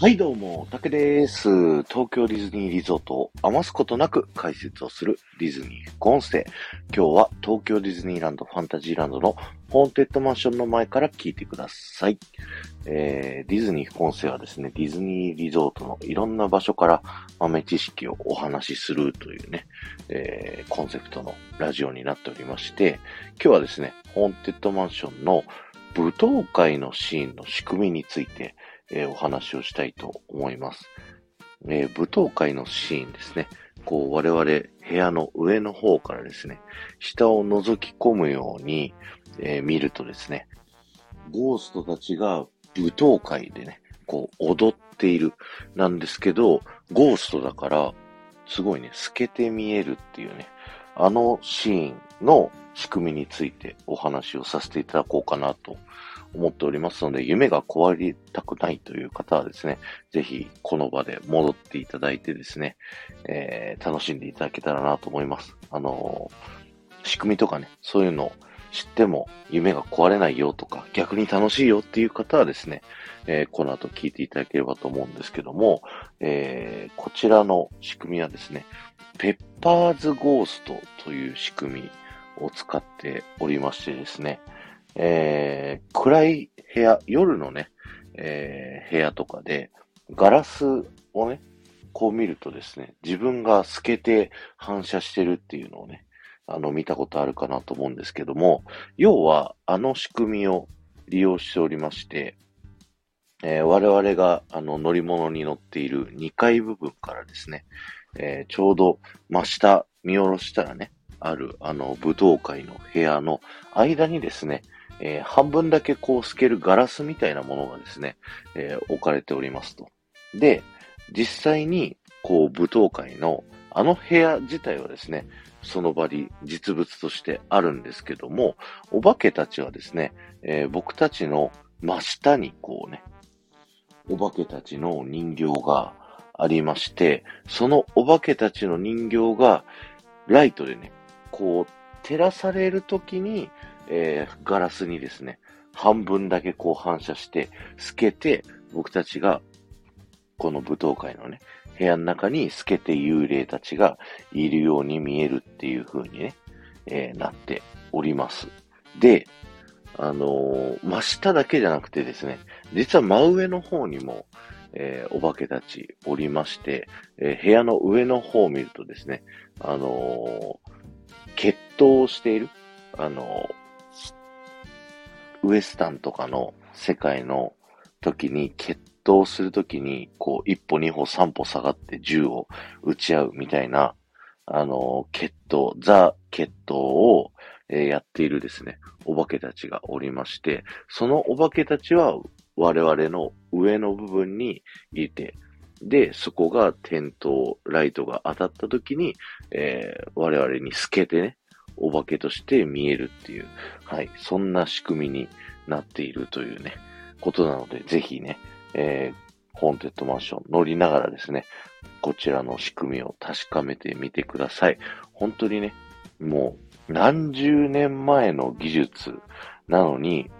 はい、どうも、竹です。東京ディズニーリゾートを余すことなく解説をするディズニー副音声。今日は東京ディズニーランドファンタジーランドのホーンテッドマンションの前から聞いてください。えー、ディズニー副音声はですね、ディズニーリゾートのいろんな場所から豆知識をお話しするというね、えー、コンセプトのラジオになっておりまして、今日はですね、ホーンテッドマンションの舞踏会のシーンの仕組みについて、えーお話をしたいと思います。えー舞踏会のシーンですね。こう、我々部屋の上の方からですね、下を覗き込むように、えー見るとですね、ゴーストたちが舞踏会でね、こう踊っているなんですけど、ゴーストだから、すごいね、透けて見えるっていうね、あのシーンの仕組みについてお話をさせていただこうかなと思っておりますので、夢が壊れたくないという方はですね、ぜひこの場で戻っていただいてですね、えー楽しんでいただけたらなと思います。あのー仕組みとかね、そういうのを知っても夢が壊れないよとか、逆に楽しいよっていう方はですね、えーこの後聞いていただければと思うんですけども、えーこちらの仕組みはですね、ペッパーズゴーストという仕組みを使っておりましてですね、えー暗い部屋、夜のね、えー部屋とかで、ガラスをね、こう見るとですね、自分が透けて反射してるっていうのをね、あの、見たことあるかなと思うんですけども、要は、あの仕組みを利用しておりまして、えー我々があの乗り物に乗っている2階部分からですね、えーちょうど真下見下ろしたらね、あるあの武道会の部屋の間にですね、えー半分だけこう透けるガラスみたいなものがですね、えー置かれておりますと。で、実際にこう舞踏会のあの部屋自体はですね、その場に実物としてあるんですけども、お化けたちはですね、えー僕たちの真下にこうね、お化けたちの人形がありまして、そのお化けたちの人形がライトでね、こう照らされるときに、えーガラスにですね、半分だけこう反射して、透けて、僕たちが、この舞踏会のね、部屋の中に透けて幽霊たちがいるように見えるっていう風にね、えーなっております。で、あのー真下だけじゃなくてですね、実は真上の方にも、えーお化けたちおりまして、えー部屋の上の方を見るとですね、あのー決闘をしている、あのウエスタンとかの世界の時に決闘する時に、こう、一歩二歩三歩下がって銃を撃ち合うみたいな、あの決闘、ザ決闘を、えーやっているですね、お化けたちがおりまして、そのお化けたちは我々の上の部分にいて、で、そこが点灯、ライトが当たった時に、えー我々に透けてね、お化けとして見えるっていう、はい、そんな仕組みになっているというね、ことなので、ぜひね、えーホーンテッドマンション乗りながらですね、こちらの仕組みを確かめてみてください。本当にね、もう何十年前の技術なのに、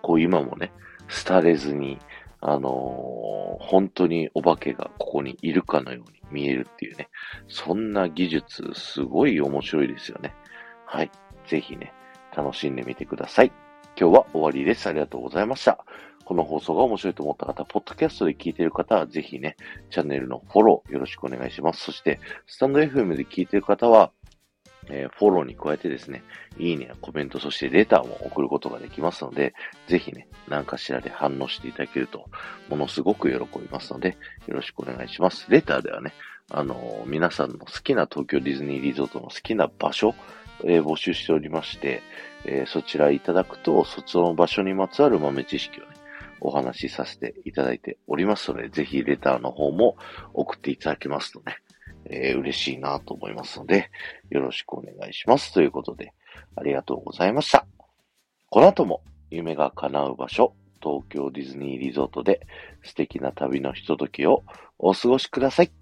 こう今もね、廃れずに、あのー本当にお化けがここにいるかのように見えるっていうね、そんな技術、すごい面白いですよね。はい。ぜひね、楽しんでみてください。今日は終わりです。ありがとうございました。この放送が面白いと思った方、ポッドキャストで聞いている方は、ぜひね、チャンネルのフォローよろしくお願いします。そして、スタンド FM で聞いている方は、えーフォローに加えてですね、いいねやコメント、そしてレターも送ることができますので、ぜひね、何かしらで反応していただけると、ものすごく喜びますので、よろしくお願いします。レターではね、あのー皆さんの好きな東京ディズニーリゾートの好きな場所、えー募集しておりまして、えーそちらいただくと、そちらの場所にまつわる豆知識をね、お話しさせていただいておりますので、ぜひレターの方も送っていただけますとね、えー嬉しいなと思いますので、よろしくお願いします。ということで、ありがとうございました。この後も夢が叶う場所、東京ディズニーリゾートで素敵な旅のひとときをお過ごしください。